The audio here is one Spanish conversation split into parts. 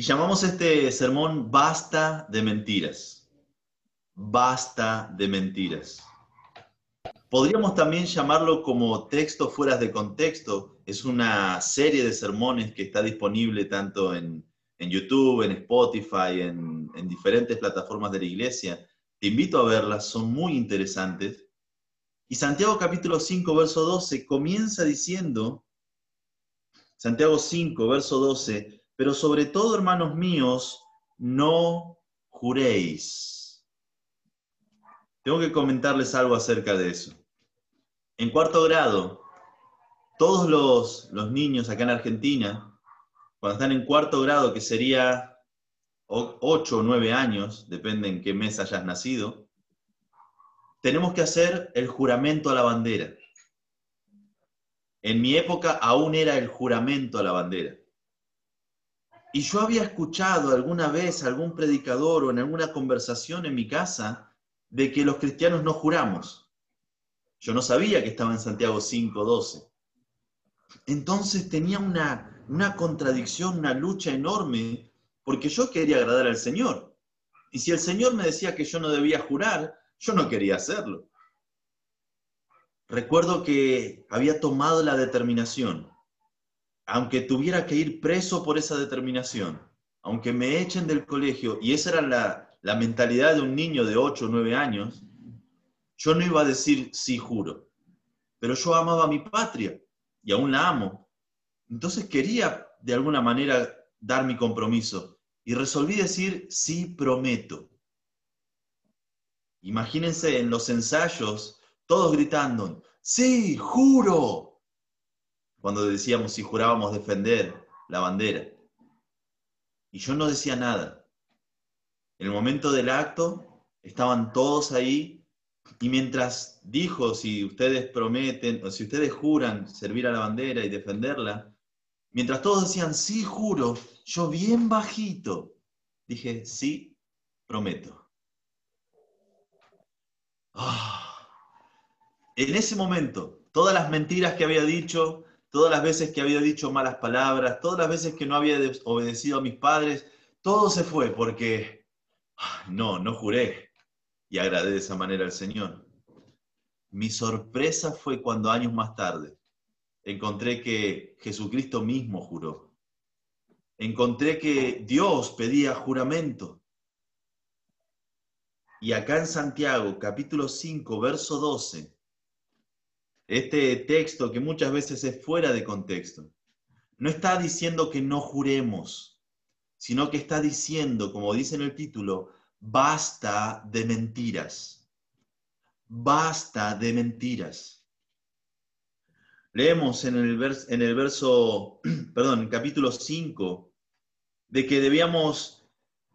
Y llamamos este sermón Basta de mentiras. Basta de mentiras. Podríamos también llamarlo como texto fuera de contexto. Es una serie de sermones que está disponible tanto en, YouTube, en Spotify, en, en diferentes plataformas de la iglesia. Te invito a verlas, son muy interesantes. Y Santiago capítulo 5, verso 12 comienza diciendo, Santiago 5, verso 12, pero sobre todo, hermanos míos, no juréis. Tengo que comentarles algo acerca de eso. En cuarto grado, todos los, los niños acá en Argentina, cuando están en cuarto grado, que sería 8 o 9 años, depende en qué mes hayas nacido, tenemos que hacer el juramento a la bandera. En mi época aún era el juramento a la bandera. Y yo había escuchado alguna vez algún predicador o en alguna conversación en mi casa de que los cristianos no juramos. Yo no sabía que estaba en Santiago 5.12. Entonces tenía una, una contradicción, una lucha enorme, porque yo quería agradar al Señor. Y si el Señor me decía que yo no debía jurar, yo no quería hacerlo. Recuerdo que había tomado la determinación aunque tuviera que ir preso por esa determinación, aunque me echen del colegio, y esa era la, la mentalidad de un niño de 8 o 9 años, yo no iba a decir sí juro, pero yo amaba a mi patria y aún la amo. Entonces quería de alguna manera dar mi compromiso y resolví decir sí prometo. Imagínense en los ensayos, todos gritando, sí, juro, cuando decíamos si jurábamos defender la bandera. Y yo no decía nada. En el momento del acto estaban todos ahí y mientras dijo si ustedes prometen o si ustedes juran servir a la bandera y defenderla, mientras todos decían sí juro, yo bien bajito dije sí prometo. Ah. En ese momento, todas las mentiras que había dicho, todas las veces que había dicho malas palabras, todas las veces que no había obedecido a mis padres, todo se fue porque no, no juré y agradé de esa manera al Señor. Mi sorpresa fue cuando años más tarde encontré que Jesucristo mismo juró. Encontré que Dios pedía juramento. Y acá en Santiago, capítulo 5, verso 12, este texto que muchas veces es fuera de contexto, no está diciendo que no juremos, sino que está diciendo, como dice en el título, basta de mentiras. Basta de mentiras. Leemos en el, en el verso, perdón, capítulo 5, de que debíamos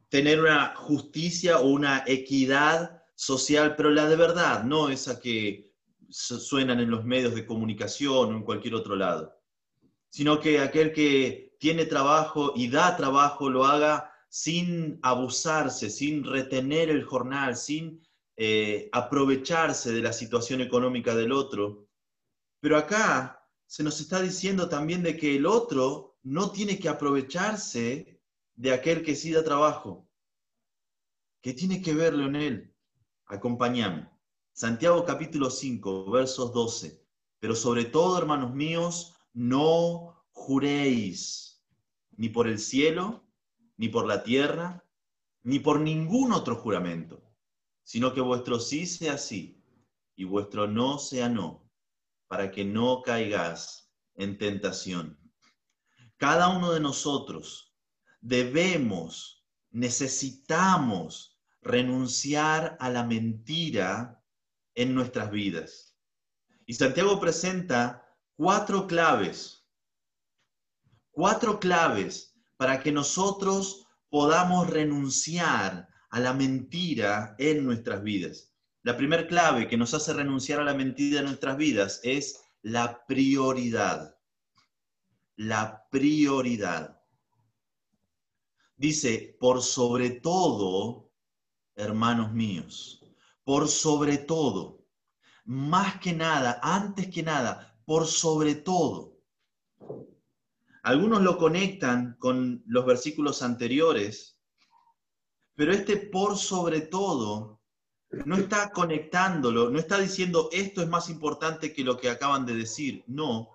tener una justicia o una equidad social, pero la de verdad, no esa que suenan en los medios de comunicación o en cualquier otro lado, sino que aquel que tiene trabajo y da trabajo lo haga sin abusarse, sin retener el jornal, sin eh, aprovecharse de la situación económica del otro. Pero acá se nos está diciendo también de que el otro no tiene que aprovecharse de aquel que sí da trabajo. ¿Qué tiene que verlo en él? Acompáñame. Santiago capítulo 5, versos 12. Pero sobre todo, hermanos míos, no juréis ni por el cielo, ni por la tierra, ni por ningún otro juramento, sino que vuestro sí sea sí y vuestro no sea no, para que no caigas en tentación. Cada uno de nosotros debemos, necesitamos renunciar a la mentira en nuestras vidas. Y Santiago presenta cuatro claves, cuatro claves para que nosotros podamos renunciar a la mentira en nuestras vidas. La primera clave que nos hace renunciar a la mentira en nuestras vidas es la prioridad. La prioridad. Dice, por sobre todo, hermanos míos, por sobre todo, más que nada, antes que nada, por sobre todo. Algunos lo conectan con los versículos anteriores, pero este por sobre todo no está conectándolo, no está diciendo esto es más importante que lo que acaban de decir, no.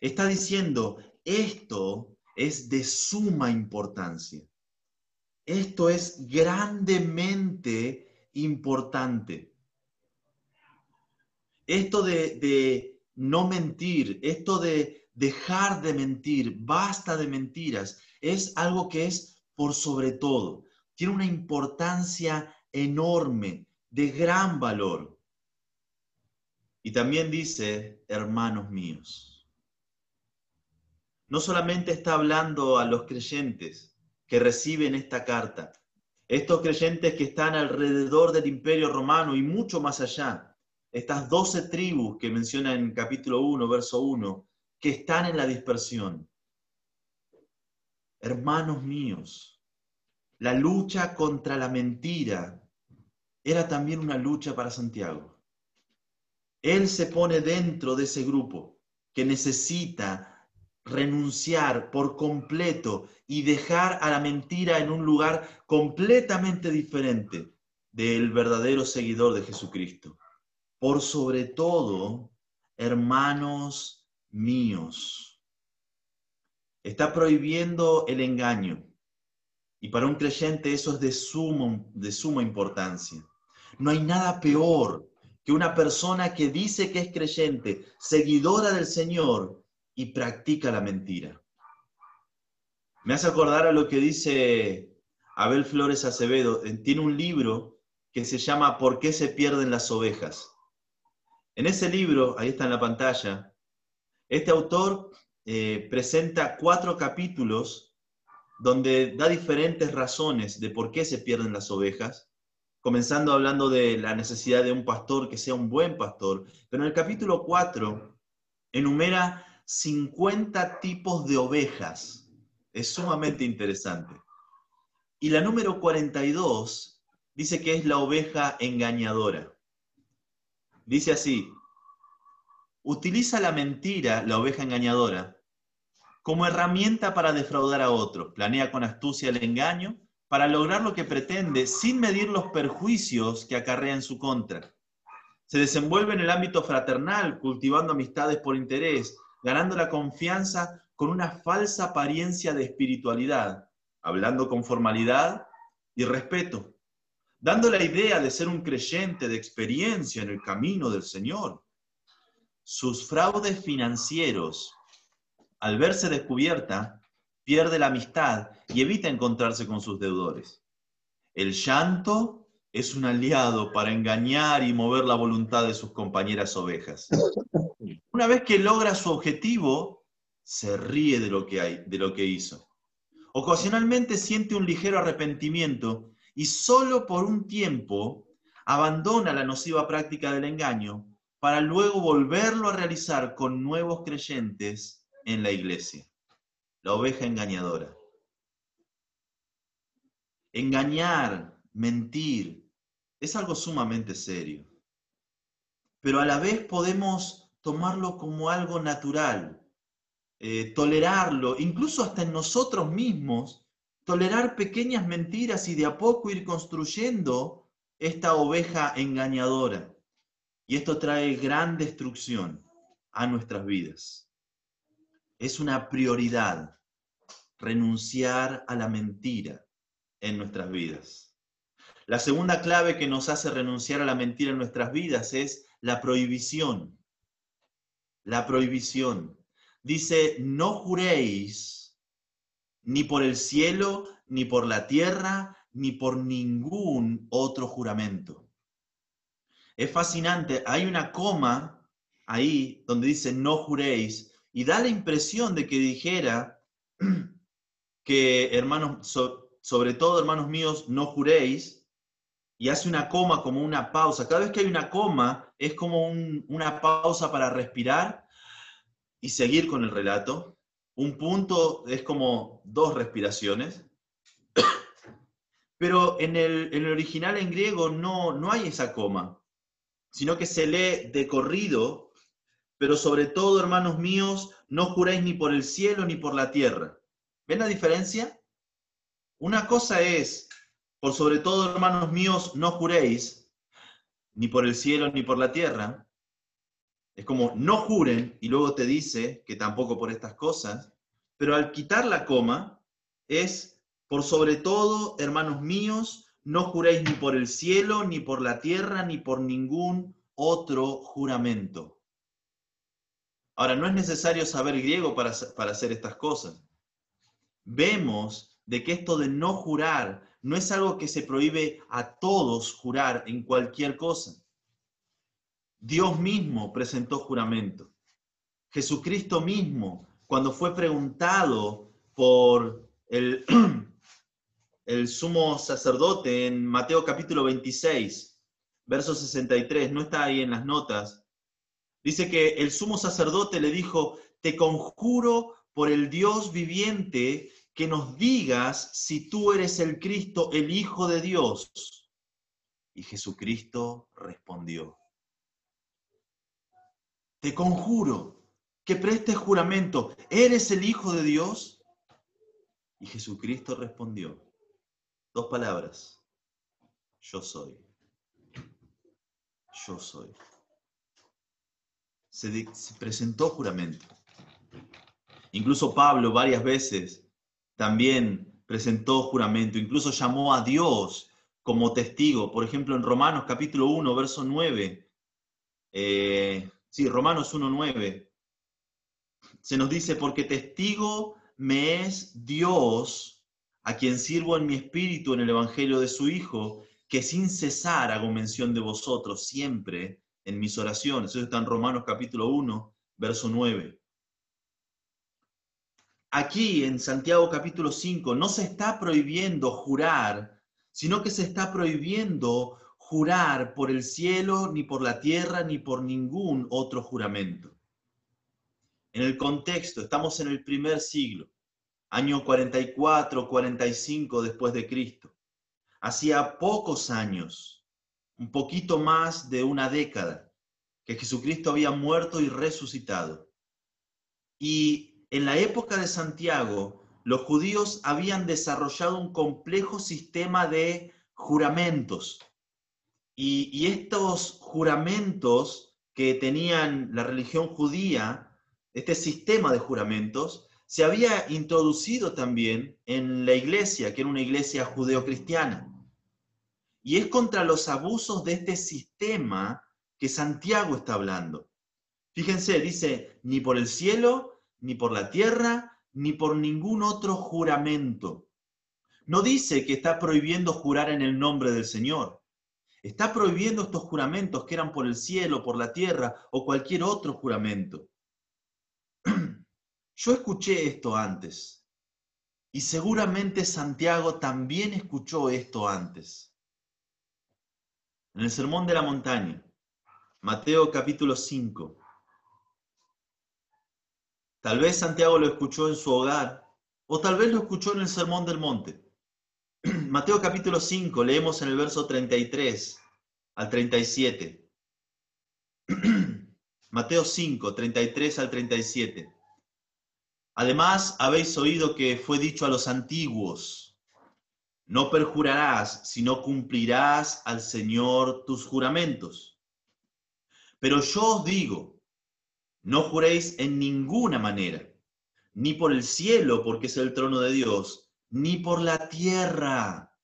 Está diciendo esto es de suma importancia. Esto es grandemente importante. Esto de, no mentir, esto de dejar de mentir, basta de mentiras, es algo que es por sobre todo. Tiene una importancia enorme, de gran valor. Y también dice, hermanos míos. No solamente está hablando a los creyentes que reciben esta carta, estos creyentes que están alrededor del imperio romano y mucho más allá, estas doce tribus que menciona en capítulo 1, verso 1, que están en la dispersión. Hermanos míos, la lucha contra la mentira era también una lucha para Santiago. Él se pone dentro de ese grupo que necesita renunciar por completo y dejar a la mentira en un lugar completamente diferente del verdadero seguidor de Jesucristo. Por sobre todo, hermanos míos. Está prohibiendo el engaño. Y para un creyente eso es de, sumo, de suma importancia. No hay nada peor que una persona que dice que es creyente, seguidora del Señor, y practica la mentira. Me hace acordar a lo que dice Abel Flores Acevedo. Tiene un libro que se llama ¿Por qué se pierden las ovejas? En ese libro, ahí está en la pantalla, este autor eh, presenta cuatro capítulos donde da diferentes razones de por qué se pierden las ovejas, comenzando hablando de la necesidad de un pastor que sea un buen pastor, pero en el capítulo 4 enumera 50 tipos de ovejas. Es sumamente interesante. Y la número 42 dice que es la oveja engañadora. Dice así, utiliza la mentira, la oveja engañadora, como herramienta para defraudar a otros. Planea con astucia el engaño para lograr lo que pretende sin medir los perjuicios que acarrea en su contra. Se desenvuelve en el ámbito fraternal, cultivando amistades por interés, ganando la confianza con una falsa apariencia de espiritualidad, hablando con formalidad y respeto, dando la idea de ser un creyente de experiencia en el camino del Señor sus fraudes financieros, al verse descubierta, pierde la amistad y evita encontrarse con sus deudores. El llanto es un aliado para engañar y mover la voluntad de sus compañeras ovejas. Una vez que logra su objetivo, se ríe de lo que, hay, de lo que hizo. Ocasionalmente siente un ligero arrepentimiento y solo por un tiempo abandona la nociva práctica del engaño para luego volverlo a realizar con nuevos creyentes en la iglesia. La oveja engañadora. Engañar, mentir, es algo sumamente serio. Pero a la vez podemos tomarlo como algo natural, eh, tolerarlo, incluso hasta en nosotros mismos, tolerar pequeñas mentiras y de a poco ir construyendo esta oveja engañadora. Y esto trae gran destrucción a nuestras vidas. Es una prioridad renunciar a la mentira en nuestras vidas. La segunda clave que nos hace renunciar a la mentira en nuestras vidas es la prohibición. La prohibición. Dice, no juréis ni por el cielo, ni por la tierra, ni por ningún otro juramento. Es fascinante, hay una coma ahí donde dice no juréis y da la impresión de que dijera que hermanos, sobre todo hermanos míos, no juréis y hace una coma como una pausa. Cada vez que hay una coma es como una pausa para respirar y seguir con el relato. Un punto es como dos respiraciones. Pero en el, original en griego no, no hay esa coma sino que se lee de corrido pero sobre todo, hermanos míos, no juréis ni por el cielo ni por la tierra. ¿Ven la diferencia? Una cosa es, por sobre todo, hermanos míos, no juréis ni por el cielo ni por la tierra. Es como, no juren, y luego te dice que tampoco por estas cosas, pero al quitar la coma, es, por sobre todo, hermanos míos, no juréis ni por el cielo, ni por la tierra, ni por ningún otro juramento. Ahora, no es necesario saber griego para, para hacer estas cosas. Vemos de que esto de no jurar no es algo que se prohíbe a todos jurar en cualquier cosa. Dios mismo presentó juramento. Jesucristo mismo, cuando fue preguntado por el, sumo sacerdote en Mateo capítulo 26, verso 63, no está ahí en las notas, dice que el sumo sacerdote le dijo, te conjuro por el Dios viviente que nos digas si tú eres el Cristo, el Hijo de Dios. Y Jesucristo respondió, te conjuro que prestes juramento, ¿eres el Hijo de Dios? Y Jesucristo respondió, dos palabras, yo soy, yo soy. Se, se presentó juramento. Incluso Pablo varias veces también presentó juramento, incluso llamó a Dios como testigo. Por ejemplo, en Romanos capítulo 1, verso 9. Eh, sí, Romanos 1, 9. Se nos dice, porque testigo me es Dios, a quien sirvo en mi espíritu en el Evangelio de su Hijo, que sin cesar hago mención de vosotros siempre en mis oraciones. Eso está en Romanos capítulo 1, verso 9 aquí en Santiago capítulo 5 no se está prohibiendo jurar, sino que se está prohibiendo jurar por el cielo, ni por la tierra, ni por ningún otro juramento. En el contexto, estamos en el primer siglo, año 44, 45 después de Cristo. Hacía pocos años, un poquito más de una década, que Jesucristo había muerto y resucitado. Y en la época de Santiago, los judíos habían desarrollado un complejo sistema de juramentos. Y, estos juramentos que tenían la religión judía, este sistema de juramentos, se había introducido también en la iglesia, que era una iglesia judeocristiana. Y es contra los abusos de este sistema que Santiago está hablando. Fíjense, dice, ni por el cielo, ni por la tierra, ni por ningún otro juramento. No dice que está prohibiendo jurar en el nombre del Señor. Está prohibiendo estos juramentos que eran por el cielo, por la tierra o cualquier otro juramento. Yo escuché esto antes y seguramente Santiago también escuchó esto antes. En el Sermón de la Montaña, Mateo capítulo 5, Tal vez Santiago lo escuchó en su hogar o tal vez lo escuchó en el Sermón del Monte. Mateo capítulo 5, leemos en el verso 33 al 37. Mateo 5, 33 al 37. Además, habéis oído que fue dicho a los antiguos, no perjurarás, sino cumplirás al Señor tus juramentos. Pero yo os digo, no juréis en ninguna manera, ni por el cielo, porque es el trono de Dios, ni por la tierra,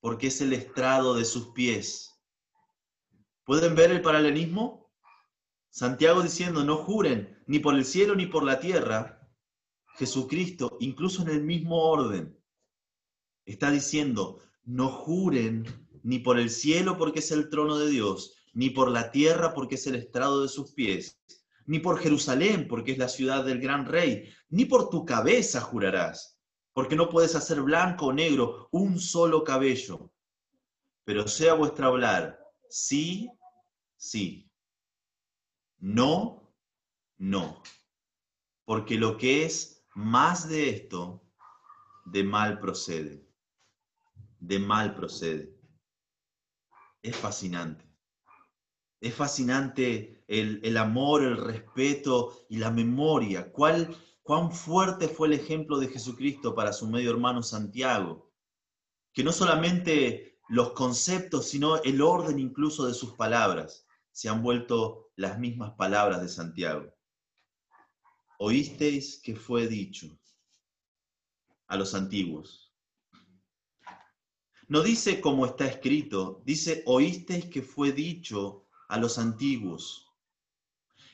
porque es el estrado de sus pies. ¿Pueden ver el paralelismo? Santiago diciendo, no juren ni por el cielo ni por la tierra. Jesucristo, incluso en el mismo orden, está diciendo, no juren ni por el cielo porque es el trono de Dios, ni por la tierra porque es el estrado de sus pies, ni por Jerusalén, porque es la ciudad del gran rey, ni por tu cabeza jurarás, porque no puedes hacer blanco o negro un solo cabello. Pero sea vuestro hablar, sí, sí, no, no, porque lo que es más de esto, de mal procede, de mal procede. Es fascinante. Es fascinante el, amor, el respeto y la memoria. ¿Cuál, ¿Cuán fuerte fue el ejemplo de Jesucristo para su medio hermano Santiago? Que no solamente los conceptos, sino el orden incluso de sus palabras se han vuelto las mismas palabras de Santiago. Oísteis que fue dicho a los antiguos. No dice como está escrito, dice oísteis que fue dicho a los antiguos.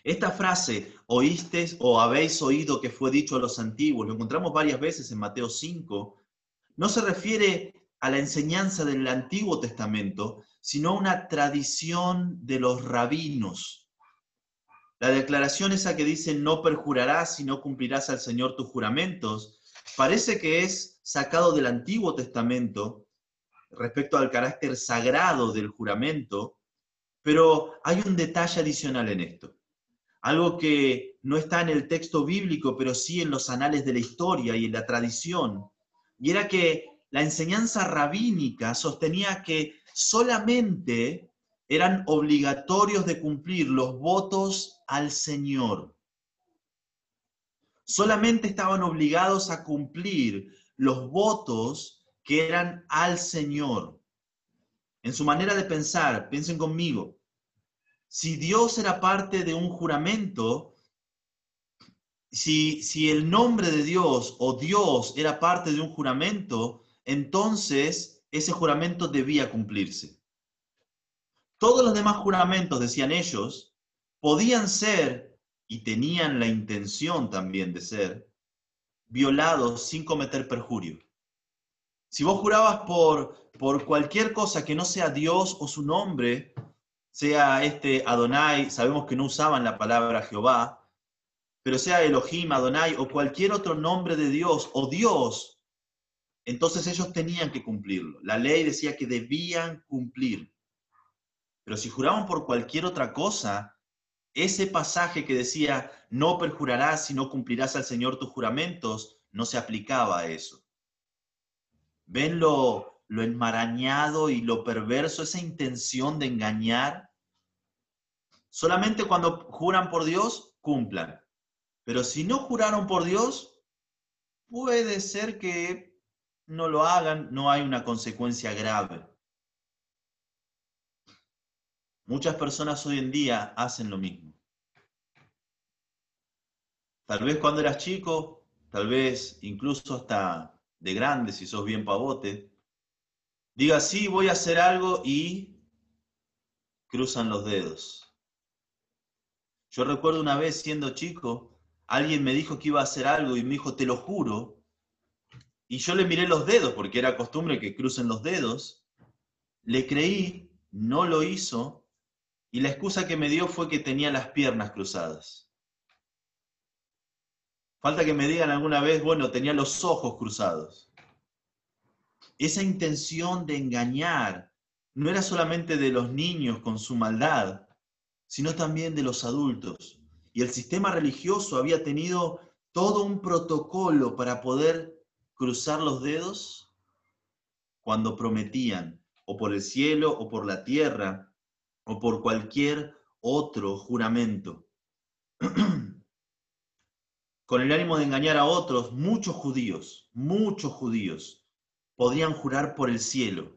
Esta frase, oísteis o habéis oído que fue dicho a los antiguos, lo encontramos varias veces en Mateo 5, no se refiere a la enseñanza del Antiguo Testamento, sino a una tradición de los rabinos. La declaración esa que dice no perjurarás y no cumplirás al Señor tus juramentos, parece que es sacado del Antiguo Testamento respecto al carácter sagrado del juramento, pero hay un detalle adicional en esto, algo que no está en el texto bíblico, pero sí en los anales de la historia y en la tradición, y era que la enseñanza rabínica sostenía que solamente eran obligatorios de cumplir los votos al Señor. Solamente estaban obligados a cumplir los votos que eran al Señor. En su manera de pensar, piensen conmigo, si Dios era parte de un juramento, si, si el nombre de Dios o Dios era parte de un juramento, entonces ese juramento debía cumplirse. Todos los demás juramentos, decían ellos, podían ser, y tenían la intención también de ser, violados sin cometer perjurio. Si vos jurabas por, por cualquier cosa que no sea Dios o su nombre, sea este Adonai, sabemos que no usaban la palabra Jehová, pero sea Elohim, Adonai o cualquier otro nombre de Dios o Dios, entonces ellos tenían que cumplirlo. La ley decía que debían cumplir. Pero si juraban por cualquier otra cosa, ese pasaje que decía, no perjurarás si no cumplirás al Señor tus juramentos, no se aplicaba a eso. ¿Ven lo, lo enmarañado y lo perverso, esa intención de engañar. Solamente cuando juran por Dios, cumplan. Pero si no juraron por Dios, puede ser que no lo hagan, no hay una consecuencia grave. Muchas personas hoy en día hacen lo mismo. Tal vez cuando eras chico, tal vez incluso hasta de grande, si sos bien pavote, diga, sí, voy a hacer algo y cruzan los dedos. Yo recuerdo una vez siendo chico, alguien me dijo que iba a hacer algo y me dijo, te lo juro. Y yo le miré los dedos, porque era costumbre que crucen los dedos. Le creí, no lo hizo, y la excusa que me dio fue que tenía las piernas cruzadas. Falta que me digan alguna vez, bueno, tenía los ojos cruzados esa intención de engañar no era solamente de los niños con su maldad, sino también de los adultos. Y el sistema religioso había tenido todo un protocolo para poder cruzar los dedos cuando prometían, o por el cielo, o por la tierra, o por cualquier otro juramento. Con el ánimo de engañar a otros, muchos judíos, muchos judíos, podían jurar por el cielo,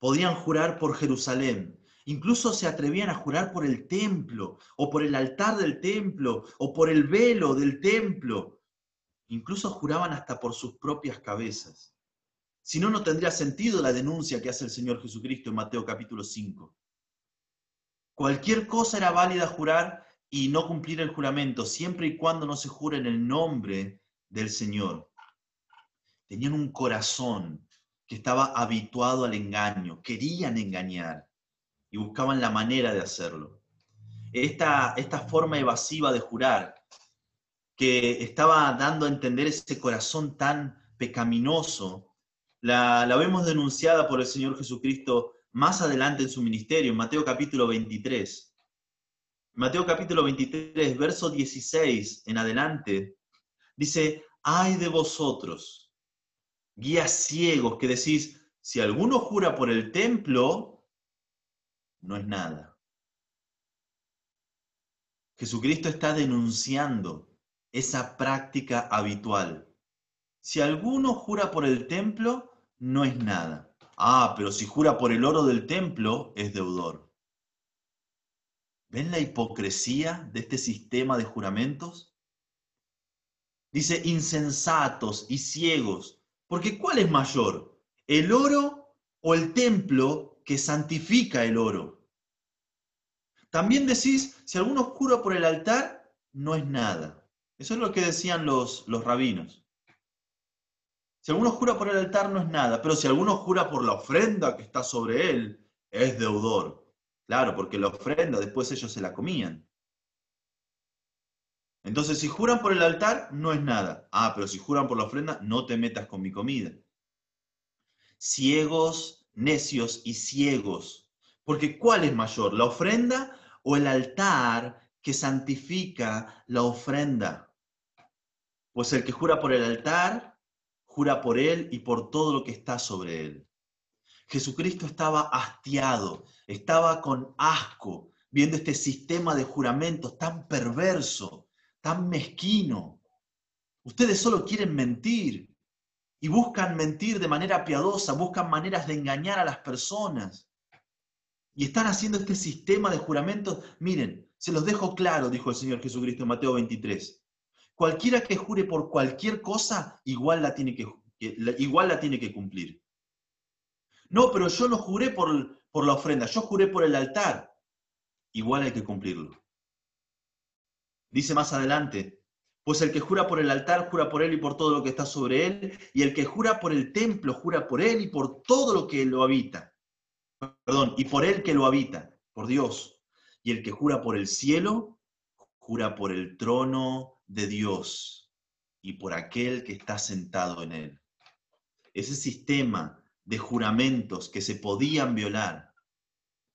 podían jurar por Jerusalén, incluso se atrevían a jurar por el templo, o por el altar del templo, o por el velo del templo. Incluso juraban hasta por sus propias cabezas. Si no, no tendría sentido la denuncia que hace el Señor Jesucristo en Mateo capítulo 5. Cualquier cosa era válida jurar y no cumplir el juramento, siempre y cuando no se jure en el nombre del Señor tenían un corazón que estaba habituado al engaño, querían engañar y buscaban la manera de hacerlo. Esta, esta forma evasiva de jurar, que estaba dando a entender ese corazón tan pecaminoso, la, la vemos denunciada por el Señor Jesucristo más adelante en su ministerio, en Mateo capítulo 23. Mateo capítulo 23, verso 16 en adelante, dice, ay de vosotros, guías ciegos que decís, si alguno jura por el templo, no es nada. Jesucristo está denunciando esa práctica habitual. Si alguno jura por el templo, no es nada. Ah, pero si jura por el oro del templo, es deudor. ¿Ven la hipocresía de este sistema de juramentos? Dice insensatos y ciegos, porque ¿cuál es mayor? ¿El oro o el templo que santifica el oro? También decís, si alguno jura por el altar, no es nada. Eso es lo que decían los, los rabinos. Si alguno jura por el altar, no es nada, pero si alguno jura por la ofrenda que está sobre él, es deudor. Claro, porque la ofrenda después ellos se la comían. Entonces, si juran por el altar, no es nada. Ah, pero si juran por la ofrenda, no te metas con mi comida. Ciegos, necios y ciegos. Porque ¿cuál es mayor, la ofrenda o el altar que santifica la ofrenda? Pues el que jura por el altar, jura por él y por todo lo que está sobre él. Jesucristo estaba hastiado, estaba con asco, viendo este sistema de juramentos tan perverso, tan mezquino. Ustedes solo quieren mentir y buscan mentir de manera piadosa, buscan maneras de engañar a las personas. Y están haciendo este sistema de juramentos. Miren, se los dejo claro, dijo el Señor Jesucristo en Mateo 23. Cualquiera que jure por cualquier cosa, igual la tiene que, igual la tiene que cumplir. No, pero yo no juré por, por la ofrenda, yo juré por el altar. Igual hay que cumplirlo. Dice más adelante, pues el que jura por el altar, jura por él y por todo lo que está sobre él, y el que jura por el templo, jura por él y por todo lo que lo habita. Perdón, y por él que lo habita, por Dios. Y el que jura por el cielo, jura por el trono de Dios y por aquel que está sentado en él. Ese sistema de juramentos que se podían violar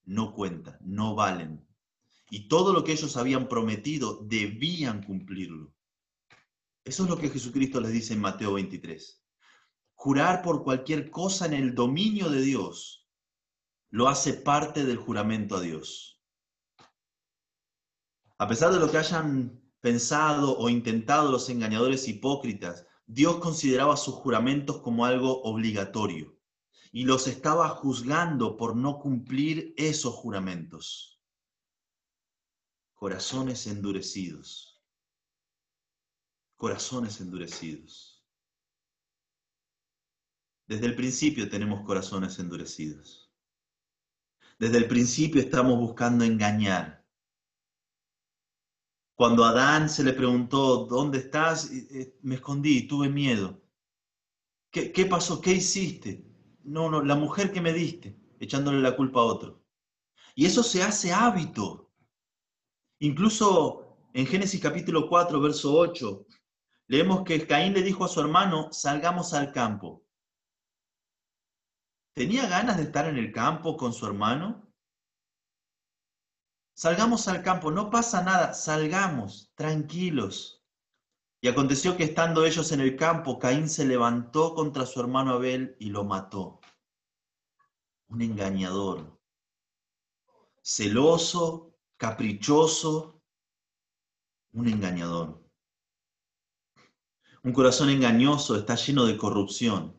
no cuentan, no valen. Y todo lo que ellos habían prometido debían cumplirlo. Eso es lo que Jesucristo les dice en Mateo 23. Jurar por cualquier cosa en el dominio de Dios lo hace parte del juramento a Dios. A pesar de lo que hayan pensado o intentado los engañadores hipócritas, Dios consideraba sus juramentos como algo obligatorio y los estaba juzgando por no cumplir esos juramentos. Corazones endurecidos. Corazones endurecidos. Desde el principio tenemos corazones endurecidos. Desde el principio estamos buscando engañar. Cuando a Adán se le preguntó, ¿dónde estás? Eh, me escondí, tuve miedo. ¿Qué, qué pasó? ¿Qué hiciste? no, no, la mujer que me diste, echándole la culpa a otro. Y eso se hace hábito. Incluso en Génesis capítulo 4, verso 8, leemos que Caín le dijo a su hermano, salgamos al campo. ¿Tenía ganas de estar en el campo con su hermano? Salgamos al campo, no pasa nada, salgamos, tranquilos. Y aconteció que estando ellos en el campo, Caín se levantó contra su hermano Abel y lo mató. Un engañador, celoso, caprichoso, un engañador. Un corazón engañoso está lleno de corrupción.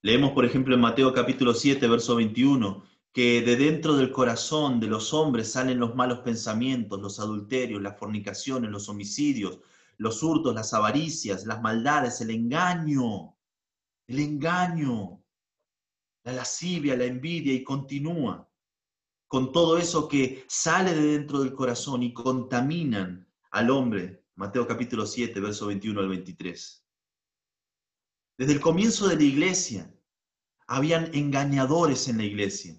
Leemos, por ejemplo, en Mateo capítulo 7, verso 21, que de dentro del corazón de los hombres salen los malos pensamientos, los adulterios, las fornicaciones, los homicidios, los hurtos, las avaricias, las maldades, el engaño, el engaño, la lascivia, la envidia y continúa con todo eso que sale de dentro del corazón y contaminan al hombre. Mateo capítulo 7, verso 21 al 23. Desde el comienzo de la iglesia, habían engañadores en la iglesia.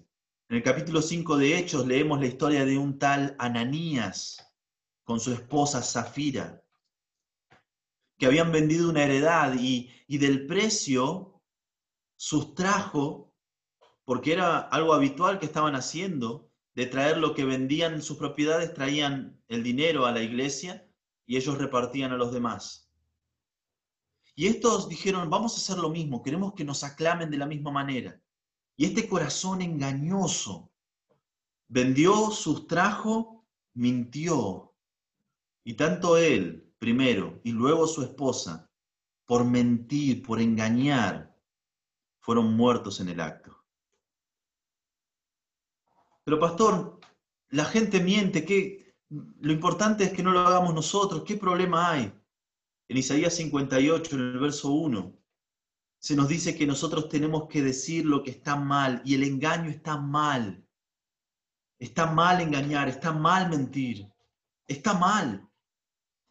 En el capítulo 5 de Hechos leemos la historia de un tal Ananías con su esposa Zafira, que habían vendido una heredad y, del precio sustrajo, porque era algo habitual que estaban haciendo, de traer lo que vendían en sus propiedades, traían el dinero a la iglesia y ellos repartían a los demás. Y estos dijeron, vamos a hacer lo mismo, queremos que nos aclamen de la misma manera. Y este corazón engañoso vendió, sustrajo, mintió Y tanto él, primero, y luego su esposa, por mentir, por engañar, fueron muertos en el acto. Pero pastor, la gente miente, ¿qué? Lo importante es que no lo hagamos nosotros, ¿qué problema hay? En Isaías 58, en el verso 1, se nos dice que nosotros tenemos que decir lo que está mal y el engaño está mal. Está mal engañar, está mal mentir, está mal.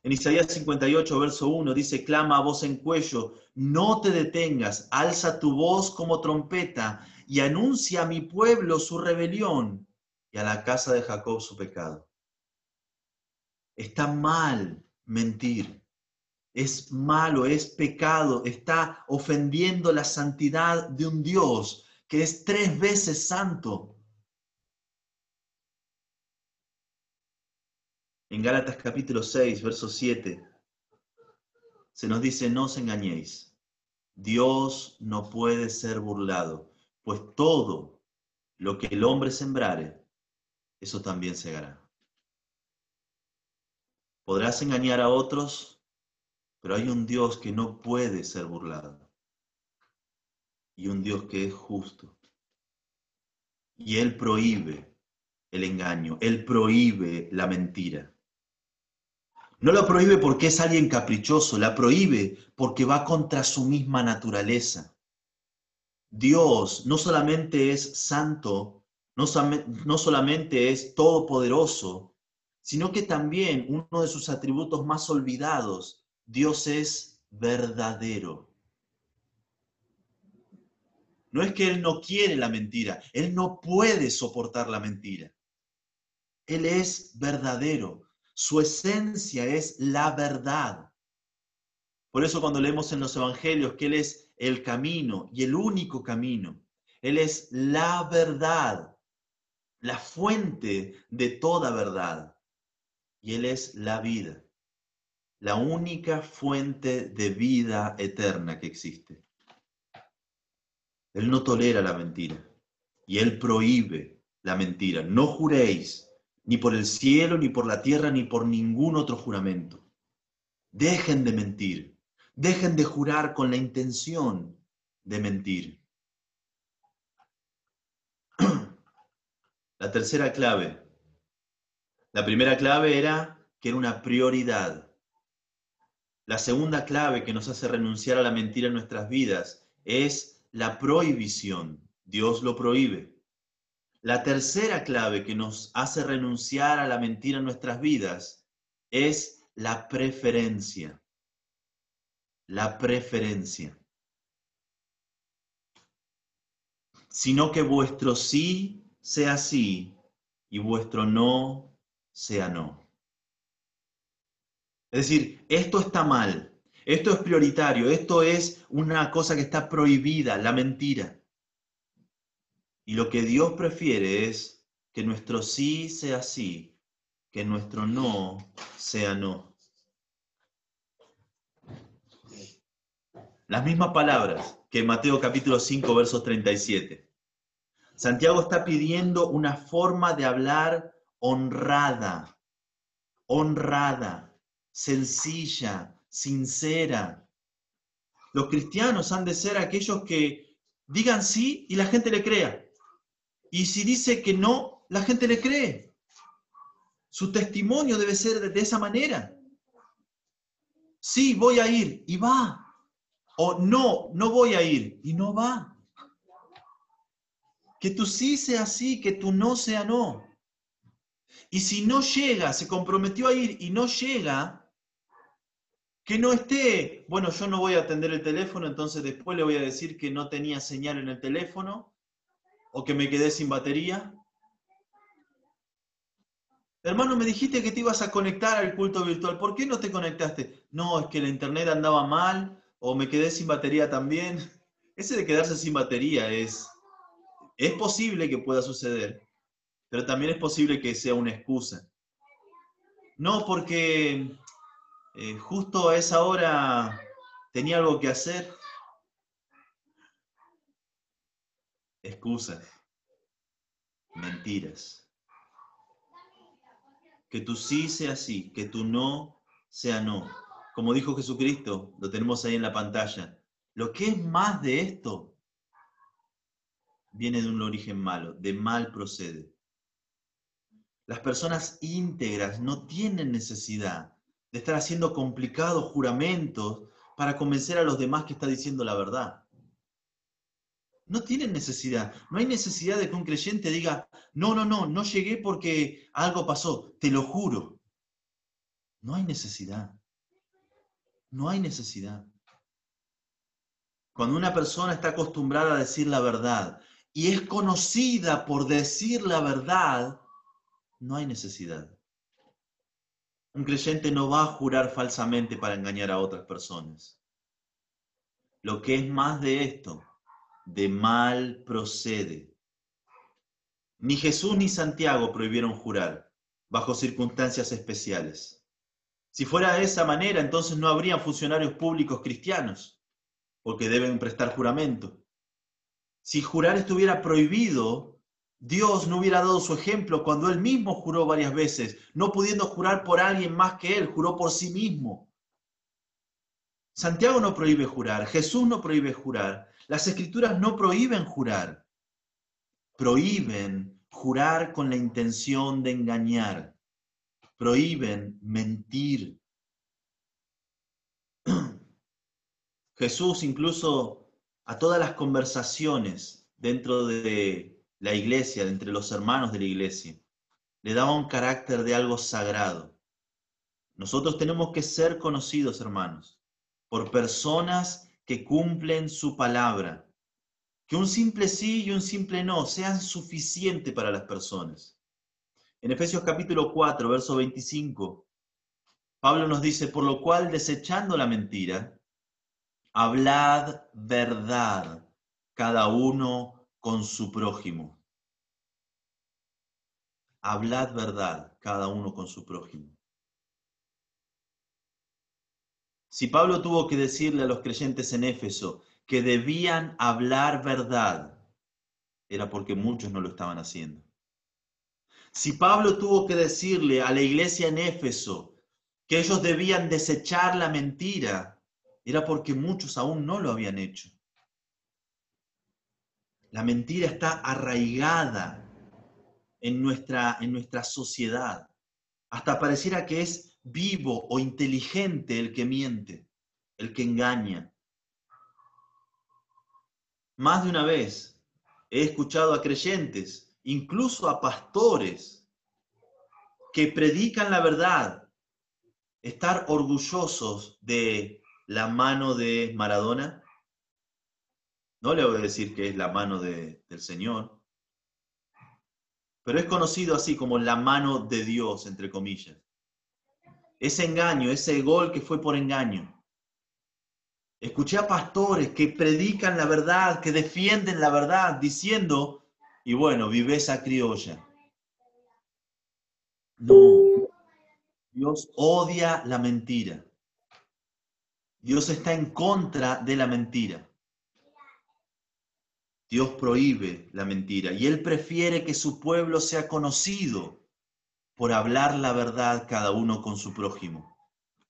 En Isaías 58, verso 1 dice, clama a voz en cuello, no te detengas, alza tu voz como trompeta y anuncia a mi pueblo su rebelión y a la casa de Jacob su pecado. Está mal mentir, es malo, es pecado, está ofendiendo la santidad de un Dios que es tres veces santo. En Gálatas capítulo 6, verso 7, se nos dice, no os engañéis, Dios no puede ser burlado, pues todo lo que el hombre sembrare, eso también segará. Podrás engañar a otros, pero hay un Dios que no puede ser burlado. Y un Dios que es justo. Y Él prohíbe el engaño, Él prohíbe la mentira. No la prohíbe porque es alguien caprichoso, la prohíbe porque va contra su misma naturaleza. Dios no solamente es santo, no, solamente es todopoderoso, sino que también uno de sus atributos más olvidados, Dios es verdadero. No es que Él no quiere la mentira, Él no puede soportar la mentira. Él es verdadero, su esencia es la verdad. Por eso cuando leemos en los evangelios que Él es el camino y el único camino, Él es la verdad la fuente de toda verdad. Y Él es la vida, la única fuente de vida eterna que existe. Él no tolera la mentira y Él prohíbe la mentira. No juréis ni por el cielo, ni por la tierra, ni por ningún otro juramento. Dejen de mentir, dejen de jurar con la intención de mentir. La tercera clave. La primera clave era que era una prioridad. La segunda clave que nos hace renunciar a la mentira en nuestras vidas es la prohibición. Dios lo prohíbe. La tercera clave que nos hace renunciar a la mentira en nuestras vidas es la preferencia. La preferencia. Sino que vuestro sí sea sí y vuestro no sea no. Es decir, esto está mal, esto es prioritario, esto es una cosa que está prohibida, la mentira. Y lo que Dios prefiere es que nuestro sí sea sí, que nuestro no sea no. Las mismas palabras que Mateo capítulo 5, versos 37. Santiago está pidiendo una forma de hablar honrada, honrada, sencilla, sincera. Los cristianos han de ser aquellos que digan sí y la gente le crea. Y si dice que no, la gente le cree. Su testimonio debe ser de esa manera. Sí, voy a ir y va. O no, no voy a ir y no va. Que tu sí sea sí, que tu no sea no. Y si no llega, se comprometió a ir y no llega, que no esté, bueno, yo no voy a atender el teléfono, entonces después le voy a decir que no tenía señal en el teléfono o que me quedé sin batería. Hermano, me dijiste que te ibas a conectar al culto virtual. ¿Por qué no te conectaste? No, es que la internet andaba mal o me quedé sin batería también. Ese de quedarse sin batería es, es posible que pueda suceder, pero también es posible que sea una excusa. No, porque eh, justo a esa hora tenía algo que hacer. Excusas, mentiras. Que tu sí sea sí, que tu no sea no. Como dijo Jesucristo, lo tenemos ahí en la pantalla. Lo que es más de esto viene de un origen malo, de mal procede. Las personas íntegras no tienen necesidad de estar haciendo complicados juramentos para convencer a los demás que está diciendo la verdad. No tienen necesidad. No hay necesidad de que un creyente diga, no, no, no, no llegué porque algo pasó, te lo juro. No hay necesidad. No hay necesidad. Cuando una persona está acostumbrada a decir la verdad y es conocida por decir la verdad, no hay necesidad. Un creyente no va a jurar falsamente para engañar a otras personas. Lo que es más de esto, de mal procede. Ni Jesús ni Santiago prohibieron jurar bajo circunstancias especiales. Si fuera de esa manera, entonces no habrían funcionarios públicos cristianos, porque deben prestar juramento. Si jurar estuviera prohibido, Dios no hubiera dado su ejemplo cuando él mismo juró varias veces, no pudiendo jurar por alguien más que él, juró por sí mismo. Santiago no prohíbe jurar, Jesús no prohíbe jurar, las escrituras no prohíben jurar, prohíben jurar con la intención de engañar, prohíben mentir. Jesús incluso a todas las conversaciones dentro de la iglesia, entre los hermanos de la iglesia. Le daba un carácter de algo sagrado. Nosotros tenemos que ser conocidos, hermanos, por personas que cumplen su palabra. Que un simple sí y un simple no sean suficientes para las personas. En Efesios capítulo 4, verso 25, Pablo nos dice, por lo cual, desechando la mentira, Hablad verdad, cada uno con su prójimo. Hablad verdad, cada uno con su prójimo. Si Pablo tuvo que decirle a los creyentes en Éfeso que debían hablar verdad, era porque muchos no lo estaban haciendo. Si Pablo tuvo que decirle a la iglesia en Éfeso que ellos debían desechar la mentira, era porque muchos aún no lo habían hecho. La mentira está arraigada en nuestra, en nuestra sociedad. Hasta pareciera que es vivo o inteligente el que miente, el que engaña. Más de una vez he escuchado a creyentes, incluso a pastores, que predican la verdad, estar orgullosos de la mano de Maradona? No le voy a decir que es la mano del Señor, pero es conocido así como la mano de Dios, entre comillas. Ese engaño, ese gol que fue por engaño. Escuché a pastores que predican la verdad, que defienden la verdad, diciendo, y bueno, vive esa criolla. No, Dios odia la mentira. Dios está en contra de la mentira. Dios prohíbe la mentira y Él prefiere que su pueblo sea conocido por hablar la verdad cada uno con su prójimo,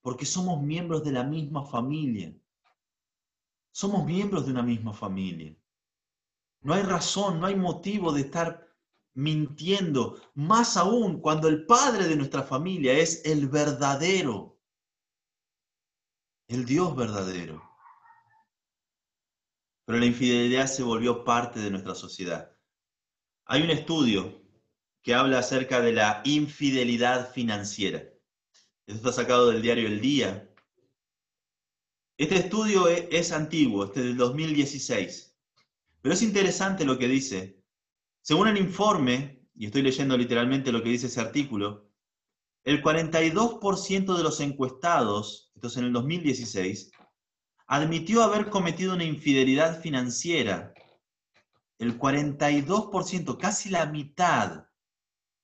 porque somos miembros de la misma familia. Somos miembros de una misma familia. No hay razón, no hay motivo de estar mintiendo, más aún cuando el padre de nuestra familia es el verdadero el Dios verdadero. Pero la infidelidad se volvió parte de nuestra sociedad. Hay un estudio que habla acerca de la infidelidad financiera. Esto está sacado del diario El Día. Este estudio e, es, antiguo, este es del 2016. Pero es interesante lo que dice. Según el informe, y estoy leyendo literalmente lo que dice ese artículo, el 42% de los encuestados entonces en el 2016, admitió haber cometido una infidelidad financiera. El 42%, casi la mitad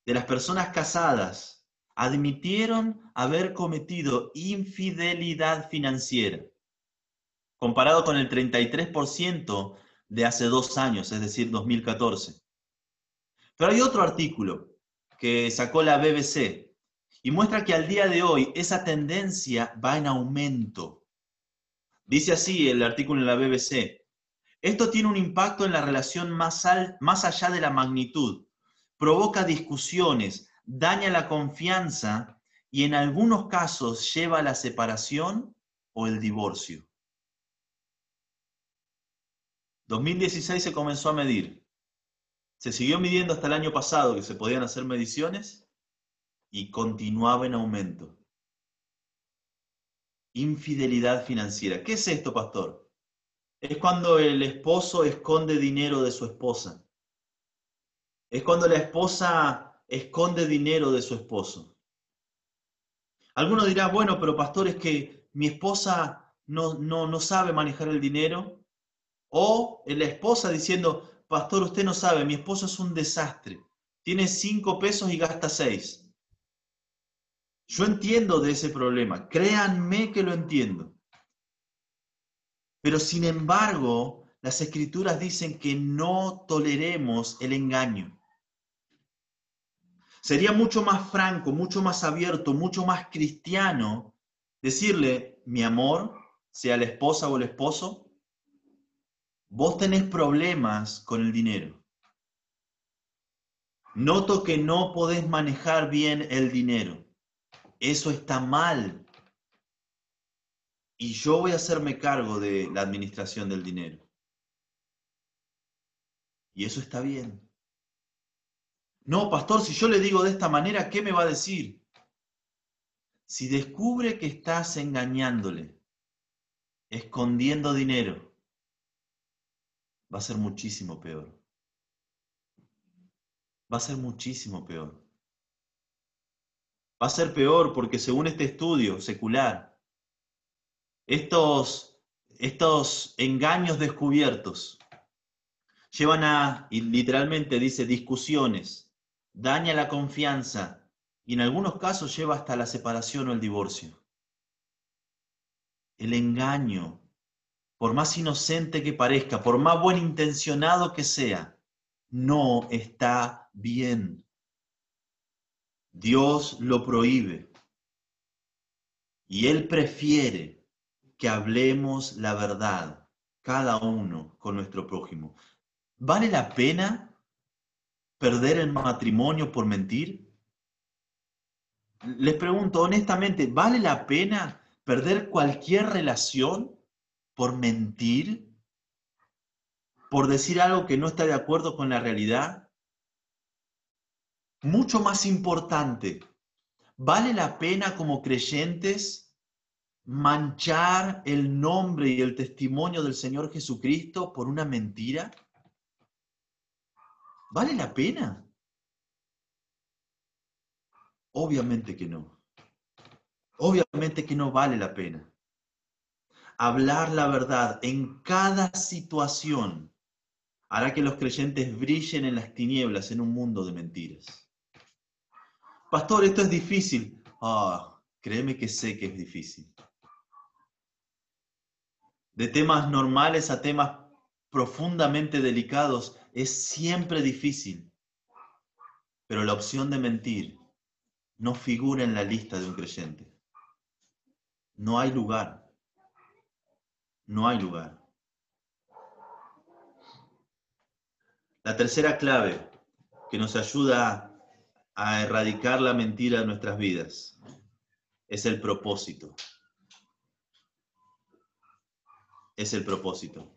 de las personas casadas admitieron haber cometido infidelidad financiera, comparado con el 33% de hace dos años, es decir, 2014. Pero hay otro artículo que sacó la BBC y muestra que al día de hoy esa tendencia va en aumento. Dice así el artículo en la BBC, esto tiene un impacto en la relación más, más allá de la magnitud, provoca discusiones, daña la confianza y en algunos casos lleva a la separación o el divorcio. 2016 se comenzó a medir. Se siguió midiendo hasta el año pasado que se podían hacer mediciones y continuaba en aumento. Infidelidad financiera. ¿Qué es esto, pastor? Es cuando el esposo esconde dinero de su esposa. Es cuando la esposa esconde dinero de su esposo. Alguno dirá, bueno, pero pastor, es que mi esposa no, no, no sabe manejar el dinero o la esposa diciendo, pastor, usted no sabe, mi esposo es un desastre. Tiene cinco pesos y gasta seis. Yo entiendo de ese problema, créanme que lo entiendo. Pero sin embargo, las escrituras dicen que no toleremos el engaño. Sería mucho más franco, mucho más abierto, mucho más cristiano decirle, mi amor, sea la esposa o el esposo, Vos tenés problemas con el dinero. Noto que no podés manejar bien el dinero. Eso está mal. Y yo voy a hacerme cargo de la administración del dinero. Y eso está bien. No, pastor, si yo le digo de esta manera, ¿qué me va a decir? Si descubre que estás engañándole, escondiendo dinero, va a ser muchísimo peor. Va a ser muchísimo peor. Va a ser peor porque según este estudio secular, estos, estos engaños descubiertos llevan a, y literalmente dice, discusiones, daña la confianza y en algunos casos lleva hasta la separación o el divorcio. El engaño por más inocente que parezca, por más buen intencionado que sea, no está bien. Dios lo prohíbe. Y Él prefiere que hablemos la verdad, cada uno con nuestro prójimo. ¿Vale la pena perder el matrimonio por mentir? Les pregunto honestamente, ¿vale la pena perder cualquier relación por mentir, por decir algo que no está de acuerdo con la realidad. Mucho más importante, ¿vale la pena como creyentes manchar el nombre y el testimonio del Señor Jesucristo por una mentira? ¿Vale la pena? Obviamente que no. Obviamente que no vale la pena hablar la verdad en cada situación hará que los creyentes brillen en las tinieblas en un mundo de mentiras. Pastor, esto es difícil. Ah, créeme que sé que es difícil. De temas normales a temas profundamente delicados es siempre difícil. Pero la opción de mentir no figura en la lista de un creyente. No hay lugar no hay lugar. La tercera clave que nos ayuda a erradicar la mentira de nuestras vidas es el propósito. Es el propósito.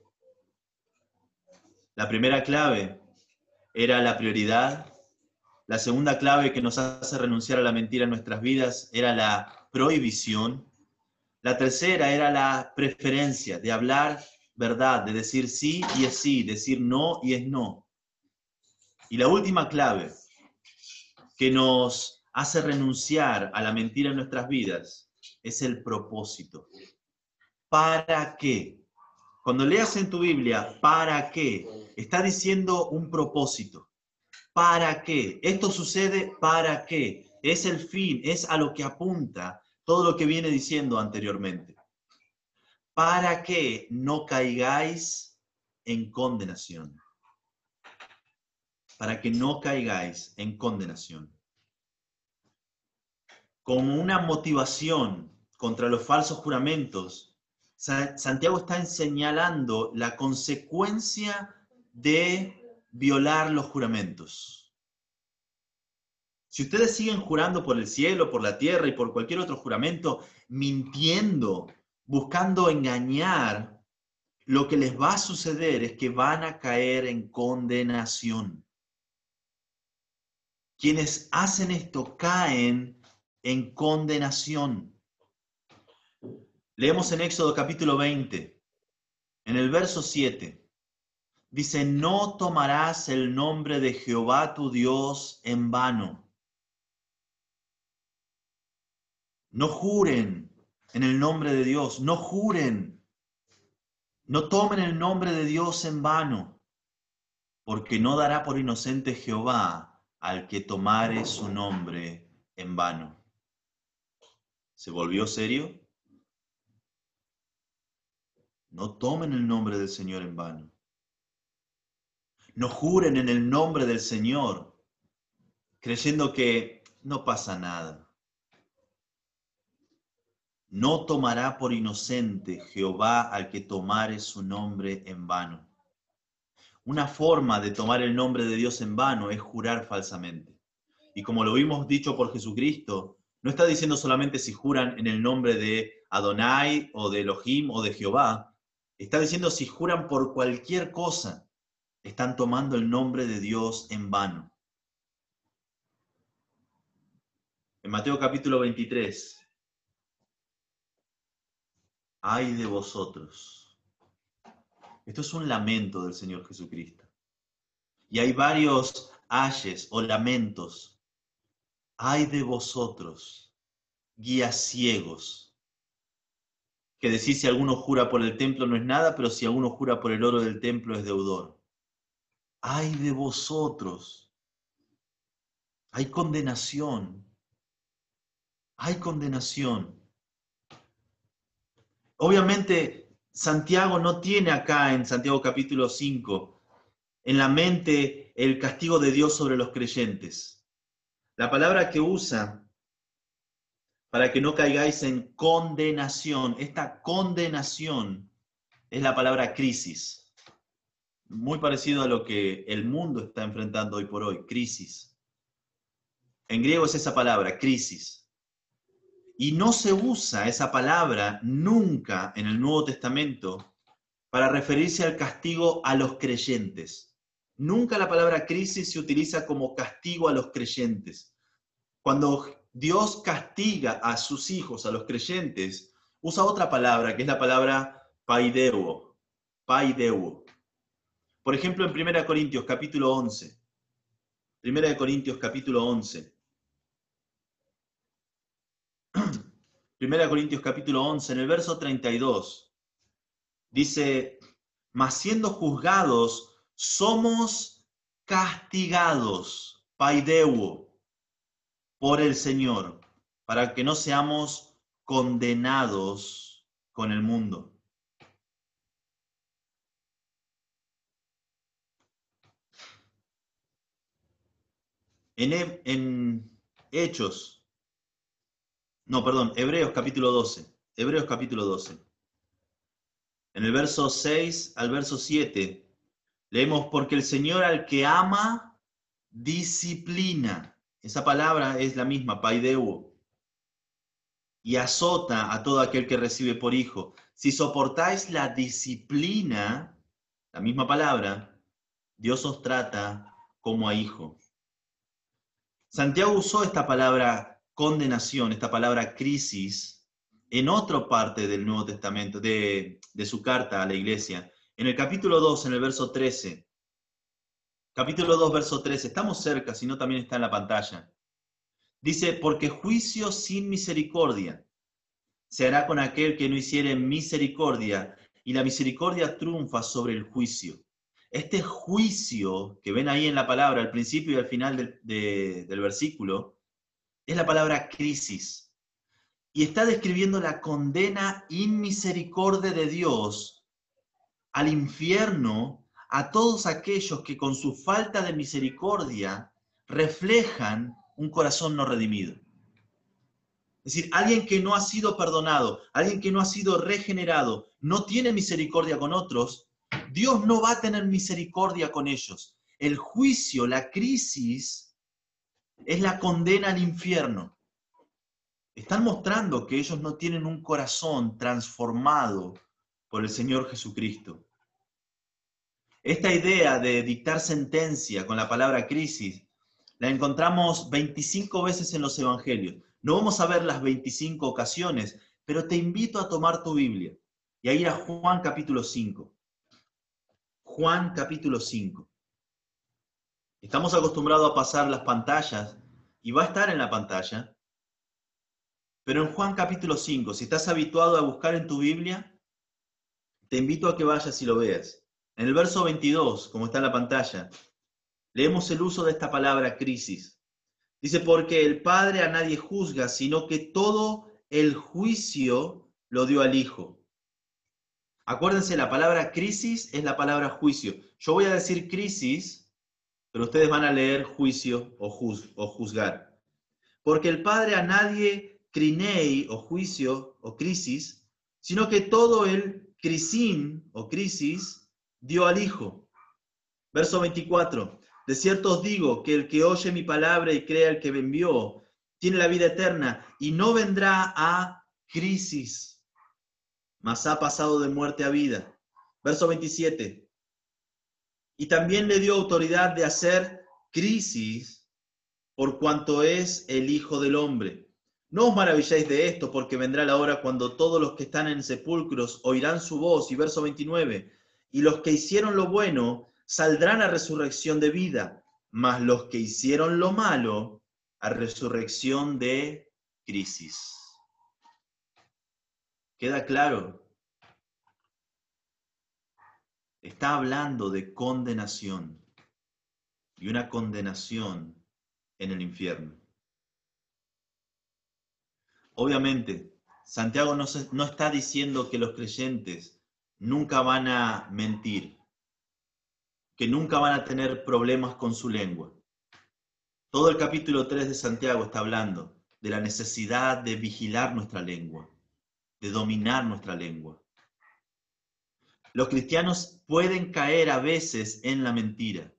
La primera clave era la prioridad. La segunda clave que nos hace renunciar a la mentira en nuestras vidas era la prohibición. La tercera era la preferencia de hablar verdad, de decir sí y es sí, decir no y es no. Y la última clave que nos hace renunciar a la mentira en nuestras vidas es el propósito. ¿Para qué? Cuando leas en tu Biblia, ¿para qué? Está diciendo un propósito. ¿Para qué? Esto sucede para qué? Es el fin, es a lo que apunta todo lo que viene diciendo anteriormente, para que no caigáis en condenación. Para que no caigáis en condenación. como una motivación contra los falsos juramentos, Santiago está señalando la consecuencia de violar los juramentos. Si ustedes siguen jurando por el cielo, por la tierra y por cualquier otro juramento, mintiendo, buscando engañar, lo que les va a suceder es que van a caer en condenación. Quienes hacen esto caen en condenación. Leemos en Éxodo capítulo 20, en el verso 7. Dice, no tomarás el nombre de Jehová tu Dios en vano. No juren en el nombre de Dios, no juren. No tomen el nombre de Dios en vano, porque no dará por inocente Jehová al que tomare su nombre en vano. ¿Se volvió serio? No tomen el nombre del Señor en vano. No juren en el nombre del Señor, creyendo que no pasa nada. No tomará por inocente Jehová al que tomare su nombre en vano. Una forma de tomar el nombre de Dios en vano es jurar falsamente. Y como lo vimos dicho por Jesucristo, no está diciendo solamente si juran en el nombre de Adonai o de Elohim o de Jehová, Está diciendo si juran por cualquier cosa, están tomando el nombre de Dios en vano. En Mateo capítulo 23, ay de vosotros. Esto es un lamento del Señor Jesucristo. Y hay varios ayes o lamentos. Ay de vosotros, guías ciegos que decir si alguno jura por el templo no es nada, pero si alguno jura por el oro del templo es deudor. Ay de vosotros. Hay condenación. Hay condenación. Obviamente, Santiago no tiene acá en Santiago capítulo 5 en la mente el castigo de Dios sobre los creyentes. La palabra que usa para que no caigáis en condenación. Esta condenación es la palabra crisis, muy parecido a lo que el mundo está enfrentando hoy por hoy, crisis. En griego es esa palabra, crisis. Y no se usa esa palabra nunca en el Nuevo Testamento para referirse al castigo a los creyentes. Nunca la palabra crisis se utiliza como castigo a los creyentes. Cuando Dios castiga a sus hijos, a los creyentes, usa otra palabra, que es la palabra paideuo. Paideuo. Por ejemplo, en 1 Corintios capítulo 11. 1 Corintios capítulo 11. 1 Corintios capítulo 11, en el verso 32, dice, mas siendo juzgados, somos castigados, paideuo, por el Señor, para que no seamos condenados con el mundo. En, en, Hechos, no, perdón, Hebreos capítulo 12, Hebreos capítulo 12. En el verso 6 al verso 7 leemos, porque el Señor al que ama, disciplina esa palabra es la misma, paideu. Y azota a todo aquel que recibe por hijo. Si soportáis la disciplina, la misma palabra, Dios os trata como a hijo. Santiago usó esta palabra condenación, esta palabra crisis, en otra parte del Nuevo Testamento, de, su carta a la iglesia. En el capítulo 2, en el verso 13, capítulo 2, verso 13. Estamos cerca, si no también está en la pantalla. Dice, porque juicio sin misericordia se hará con aquel que no hiciere misericordia, y la misericordia triunfa sobre el juicio. Este juicio que ven ahí en la palabra, al principio y al final del versículo, es la palabra crisis. Y está describiendo la condena inmisericordia de Dios al infierno a todos aquellos que con su falta de misericordia reflejan un corazón no redimido. Es decir, alguien que no ha sido perdonado, alguien que no ha sido regenerado, no tiene misericordia con otros, Dios no va a tener misericordia con ellos. El juicio, la crisis, es la condena al infierno. Están mostrando que ellos no tienen un corazón transformado por el Señor Jesucristo. Esta idea de dictar sentencia con la palabra crisis la encontramos 25 veces en los evangelios. No vamos a ver las 25 ocasiones, pero te invito a tomar tu Biblia y a ir a Juan capítulo 5. Juan capítulo 5. Estamos acostumbrados a pasar las pantallas y va a estar en la pantalla, pero en Juan capítulo 5, si estás habituado a buscar en tu Biblia, te invito a que vayas y lo veas. En el verso 22, como está en la pantalla, Leemos el uso de esta palabra crisis. Dice, porque el Padre a nadie juzga, sino que todo el juicio lo dio al Hijo. Acuérdense, la palabra crisis es la palabra juicio. Yo voy a decir crisis, pero ustedes van a leer juicio o, juzgar. Porque el Padre a nadie crinei o juicio o crisis, sino que todo el crisín o crisis dio al Hijo. Verso 24. De cierto os digo que el que oye mi palabra y crea el que me envió, tiene la vida eterna y no vendrá a crisis, mas ha pasado de muerte a vida. Verso 27. Y también le dio autoridad de hacer crisis por cuanto es el Hijo del Hombre. No os maravilléis de esto, porque vendrá la hora cuando todos los que están en sepulcros oirán su voz. Y verso 29. Y los que hicieron lo bueno saldrán a resurrección de vida, mas los que hicieron lo malo a resurrección de crisis. ¿Queda claro? Está hablando de condenación y una condenación en el infierno. Obviamente, Santiago no, está diciendo que los creyentes nunca van a mentir que nunca van a tener problemas con su lengua. Todo el capítulo 3 de Santiago está hablando de la necesidad de vigilar nuestra lengua, de dominar nuestra lengua. Los cristianos pueden caer a veces en la mentira,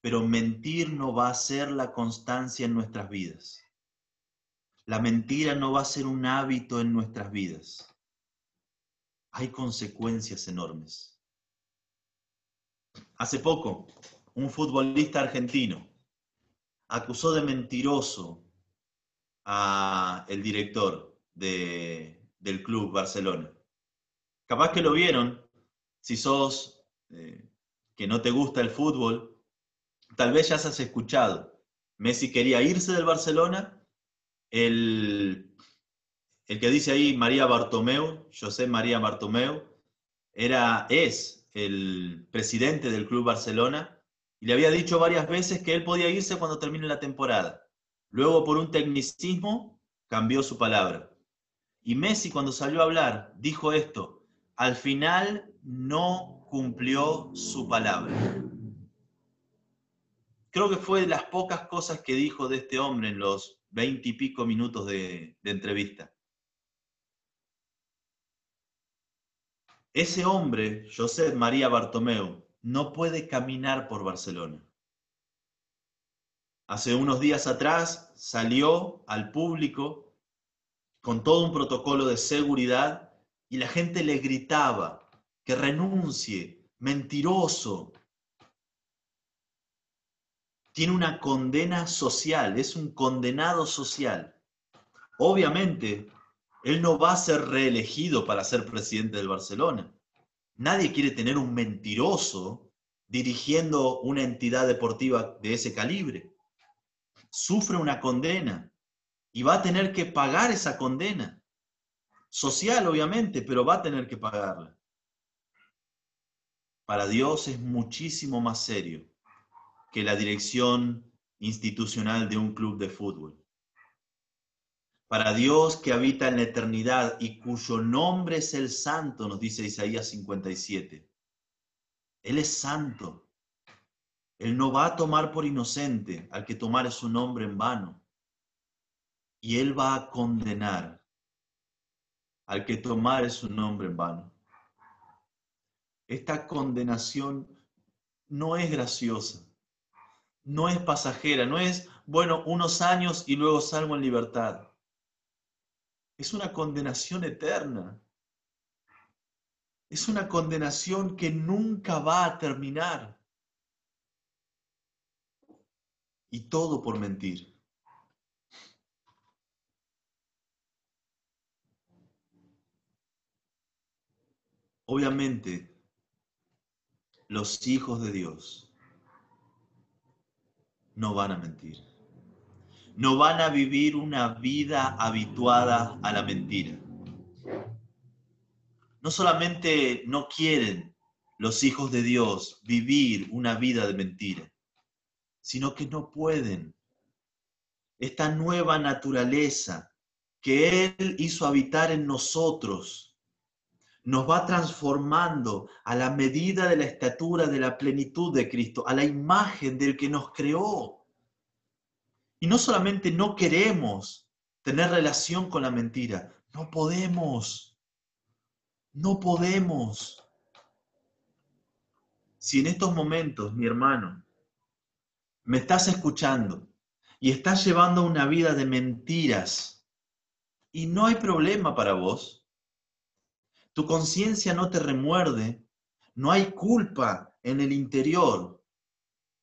pero mentir no va a ser la constancia en nuestras vidas. La mentira no va a ser un hábito en nuestras vidas. Hay consecuencias enormes. Hace poco, un futbolista argentino acusó de mentiroso a el director del club Barcelona. Capaz que lo vieron, si sos eh, que no te gusta el fútbol, tal vez ya has escuchado. Messi quería irse del Barcelona, el, el que dice ahí María Bartomeu, José María Bartomeu, era, es el presidente del Club Barcelona, y le había dicho varias veces que él podía irse cuando termine la temporada. Luego, por un tecnicismo, cambió su palabra. Y Messi, cuando salió a hablar, dijo esto, al final no cumplió su palabra. Creo que fue de las pocas cosas que dijo de este hombre en los veintipico minutos de, de entrevista. Ese hombre, José María Bartomeu, no puede caminar por Barcelona. Hace unos días atrás salió al público con todo un protocolo de seguridad y la gente le gritaba que renuncie, mentiroso. Tiene una condena social, es un condenado social. Obviamente, él no va a ser reelegido para ser presidente del Barcelona. Nadie quiere tener un mentiroso dirigiendo una entidad deportiva de ese calibre. Sufre una condena y va a tener que pagar esa condena. Social, obviamente, pero va a tener que pagarla. Para Dios es muchísimo más serio que la dirección institucional de un club de fútbol para Dios que habita en la eternidad y cuyo nombre es el santo, nos dice Isaías 57. Él es santo. Él no va a tomar por inocente al que tomare su nombre en vano. y Él va a condenar al que tomare su nombre en vano. Esta condenación no es graciosa, no es pasajera, no es, bueno, unos años y luego salgo en libertad. Es una condenación eterna. Es una condenación que nunca va a terminar. Y todo por mentir. Obviamente, los hijos de Dios no van a mentir. No van a vivir una vida habituada a la mentira. No solamente no quieren los hijos de Dios vivir una vida de mentira, sino que no pueden. Esta nueva naturaleza que Él hizo habitar en nosotros nos va transformando a la medida de la estatura de la plenitud de Cristo, a la imagen del que nos creó. Y no solamente no queremos tener relación con la mentira, no podemos, no podemos. Si en estos momentos, mi hermano, me estás escuchando y estás llevando una vida de mentiras y no hay problema para vos, tu conciencia no te remuerde, no hay culpa en el interior,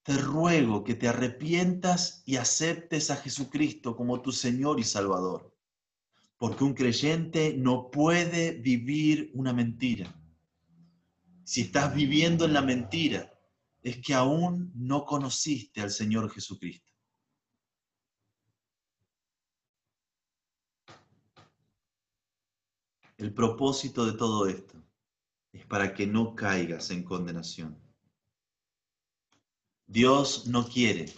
te ruego que te arrepientas y aceptes a Jesucristo como tu Señor y Salvador, porque un creyente no puede vivir una mentira. Si estás viviendo en la mentira, es que aún no conociste al Señor Jesucristo. El propósito de todo esto es para que no caigas en condenación. Dios no quiere,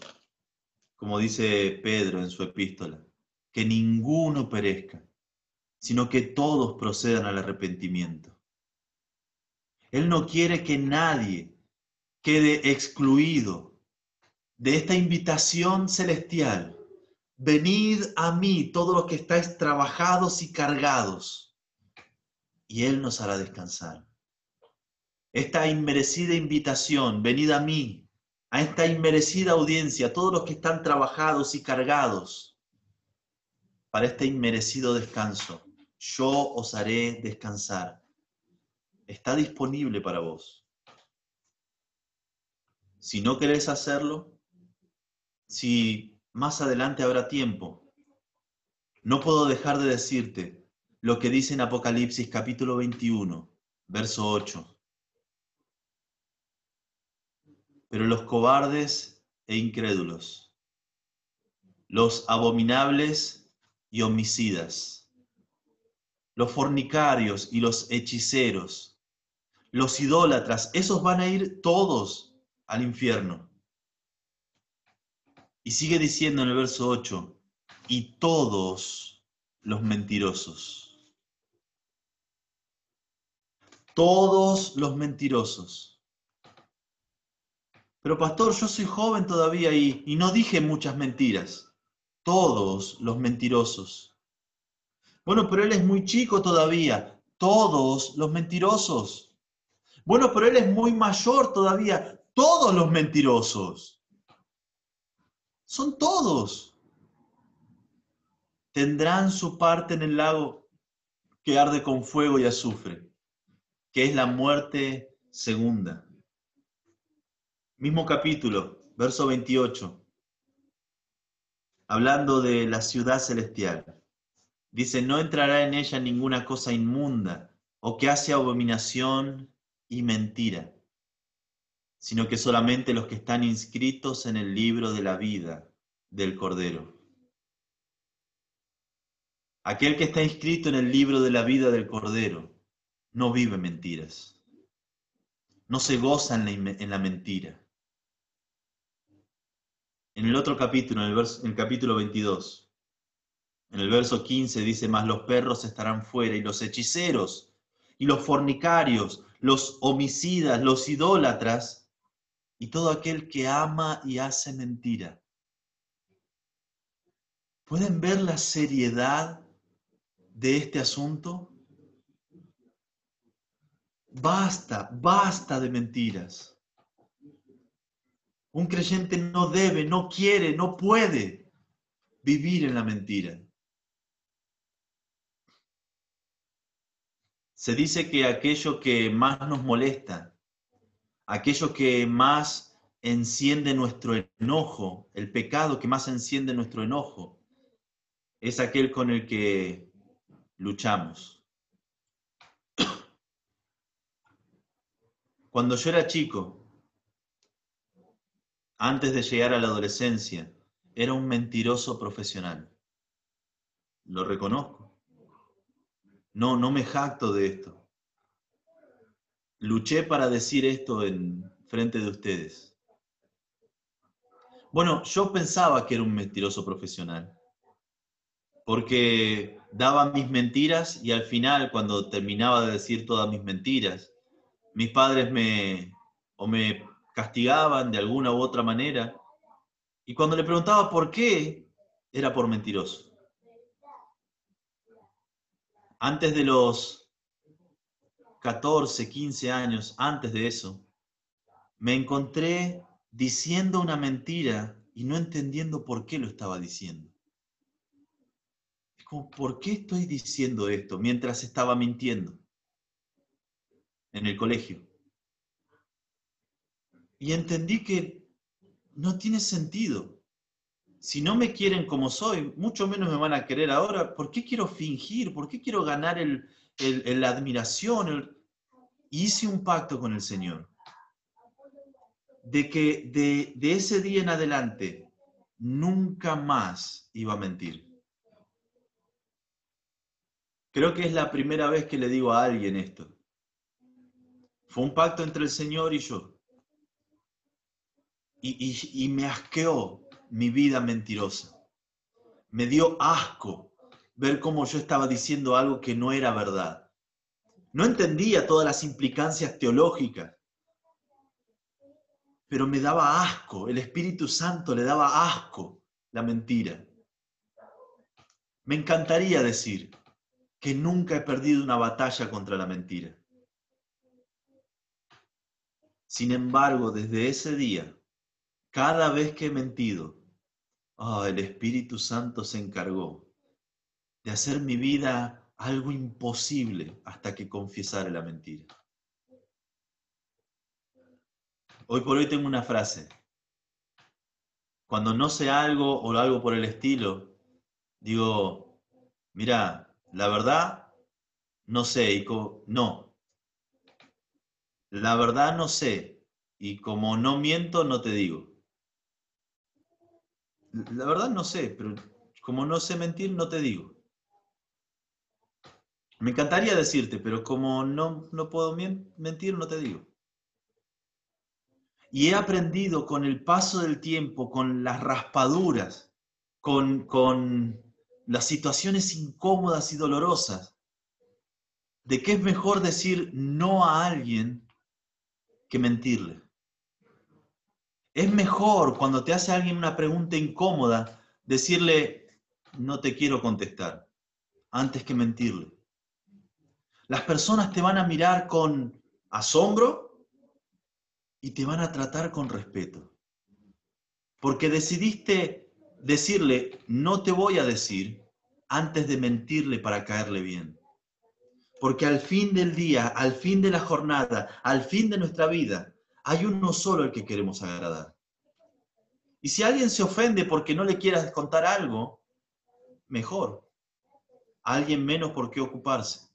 como dice Pedro en su epístola, que ninguno perezca, sino que todos procedan al arrepentimiento. Él no quiere que nadie quede excluido de esta invitación celestial. Venid a mí todos los que estáis trabajados y cargados y Él nos hará descansar. Esta inmerecida invitación, venid a mí, a esta inmerecida audiencia, todos los que están trabajados y cargados, para este inmerecido descanso, yo os haré descansar. Está disponible para vos. Si no querés hacerlo, si más adelante habrá tiempo, no puedo dejar de decirte, lo que dice en Apocalipsis capítulo 21, verso 8. Pero los cobardes e incrédulos, los abominables y homicidas, los fornicarios y los hechiceros, los idólatras, esos van a ir todos al infierno. Y sigue diciendo en el verso 8, y todos los mentirosos todos los mentirosos. Pero pastor, yo soy joven todavía y, y no dije muchas mentiras. Todos los mentirosos. Bueno, pero él es muy chico todavía. Todos los mentirosos. Bueno, pero él es muy mayor todavía. Todos los mentirosos. Son todos. Tendrán su parte en el lago que arde con fuego y azufre que es la muerte segunda. Mismo capítulo, verso 28, hablando de la ciudad celestial. Dice, no entrará en ella ninguna cosa inmunda o que hace abominación y mentira, sino que solamente los que están inscritos en el libro de la vida del Cordero. Aquel que está inscrito en el libro de la vida del Cordero no vive mentiras. No se goza en la, mentira. En el otro capítulo, en el, en el capítulo 22, en el verso 15 dice, más los perros estarán fuera y los hechiceros y los fornicarios, los homicidas, los idólatras y todo aquel que ama y hace mentira. ¿Pueden ver la seriedad de este asunto? Basta, basta de mentiras. Un creyente no debe, no quiere, no puede vivir en la mentira. Se dice que aquello que más nos molesta, aquello que más enciende nuestro enojo, el pecado que más enciende nuestro enojo, es aquel con el que luchamos. Cuando yo era chico, antes de llegar a la adolescencia, era un mentiroso profesional. Lo reconozco. No, no me jacto de esto. Luché para decir esto en frente de ustedes. Bueno, yo pensaba que era un mentiroso profesional, porque daba mis mentiras y al final, cuando terminaba de decir todas mis mentiras, mis padres me o me castigaban de alguna u otra manera. Y cuando le preguntaba por qué, era por mentiroso. Antes de los 14, 15 años, antes de eso, me encontré diciendo una mentira y no entendiendo por qué lo estaba diciendo. Es como, ¿por qué estoy diciendo esto mientras estaba mintiendo en el colegio? Y entendí que no tiene sentido. Si no me quieren como soy, mucho menos me van a querer ahora. ¿Por qué quiero fingir? ¿Por qué quiero ganar el, la admiración? Hice un pacto con el Señor de que de ese día en adelante nunca más iba a mentir. Creo que es la primera vez que le digo a alguien esto. Fue un pacto entre el Señor y yo y, me asqueó mi vida mentirosa. Me dio asco ver cómo yo estaba diciendo algo que no era verdad. No entendía todas las implicancias teológicas, pero me daba asco, el Espíritu Santo le daba asco la mentira. Me encantaría decir que nunca he perdido una batalla contra la mentira. Sin embargo, desde ese día cada vez que he mentido, oh, el Espíritu Santo se encargó de hacer mi vida algo imposible hasta que confesara la mentira. Hoy por hoy tengo una frase. Cuando no sé algo o algo por el estilo, digo, mira, la verdad, no sé, y no. La verdad no sé, y como no miento, no te digo. La verdad no sé, pero como no sé mentir, no te digo. Me encantaría decirte, pero como no, no puedo mentir, no te digo. Y he aprendido con el paso del tiempo, con las raspaduras, con, con las situaciones incómodas y dolorosas, de que es mejor decir no a alguien que mentirle. Es mejor cuando te hace alguien una pregunta incómoda decirle, no te quiero contestar, antes que mentirle. Las personas te van a mirar con asombro y te van a tratar con respeto. Porque decidiste decirle, no te voy a decir, antes de mentirle para caerle bien. Porque al fin del día, al fin de la jornada, al fin de nuestra vida, hay uno solo al que queremos agradar. Y si alguien se ofende porque no le quieras contar algo, mejor. alguien menos por qué ocuparse.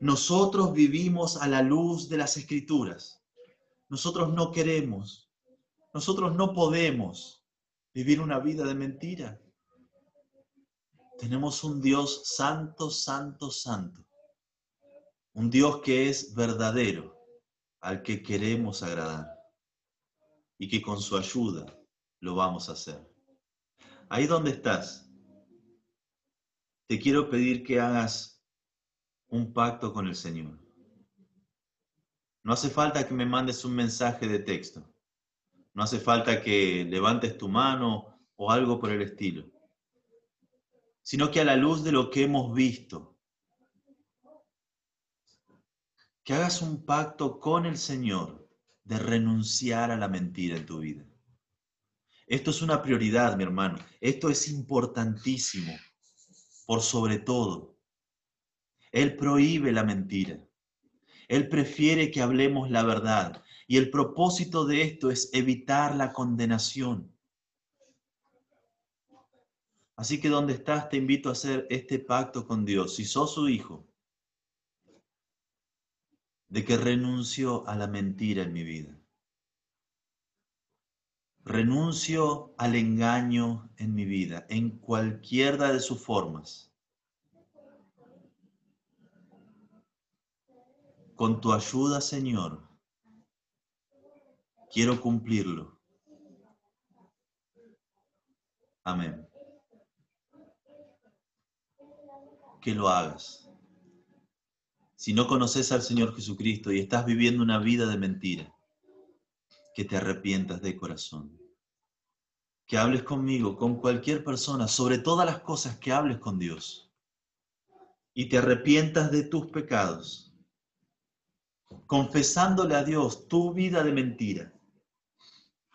Nosotros vivimos a la luz de las escrituras. Nosotros no queremos, nosotros no podemos vivir una vida de mentira. Tenemos un Dios santo, santo, santo. Un Dios que es verdadero al que queremos agradar y que con su ayuda lo vamos a hacer. Ahí donde estás, te quiero pedir que hagas un pacto con el Señor. No hace falta que me mandes un mensaje de texto. No hace falta que levantes tu mano o algo por el estilo. Sino que a la luz de lo que hemos visto, que hagas un pacto con el Señor de renunciar a la mentira en tu vida. Esto es una prioridad, mi hermano. Esto es importantísimo, por sobre todo. Él prohíbe la mentira. Él prefiere que hablemos la verdad. Y el propósito de esto es evitar la condenación. Así que donde estás, te invito a hacer este pacto con Dios. Si sos su hijo, de que renuncio a la mentira en mi vida. Renuncio al engaño en mi vida, en cualquiera de sus formas. Con tu ayuda, Señor, quiero cumplirlo. Amén. Que lo hagas. Si no conoces al Señor Jesucristo y estás viviendo una vida de mentira, que te arrepientas de corazón. Que hables conmigo, con cualquier persona, sobre todas las cosas que hables con Dios. Y te arrepientas de tus pecados, confesándole a Dios tu vida de mentira,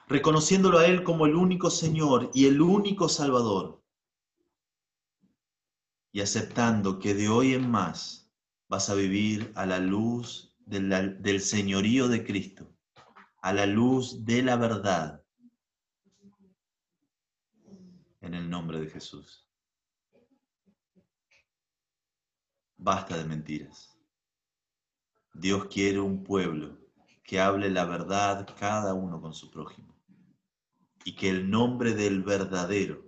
reconociéndolo a Él como el único Señor y el único Salvador, y aceptando que de hoy en más vas a vivir a la luz del, señorío de Cristo, a la luz de la verdad. En el nombre de Jesús. Basta de mentiras. Dios quiere un pueblo que hable la verdad cada uno con su prójimo y que el nombre del verdadero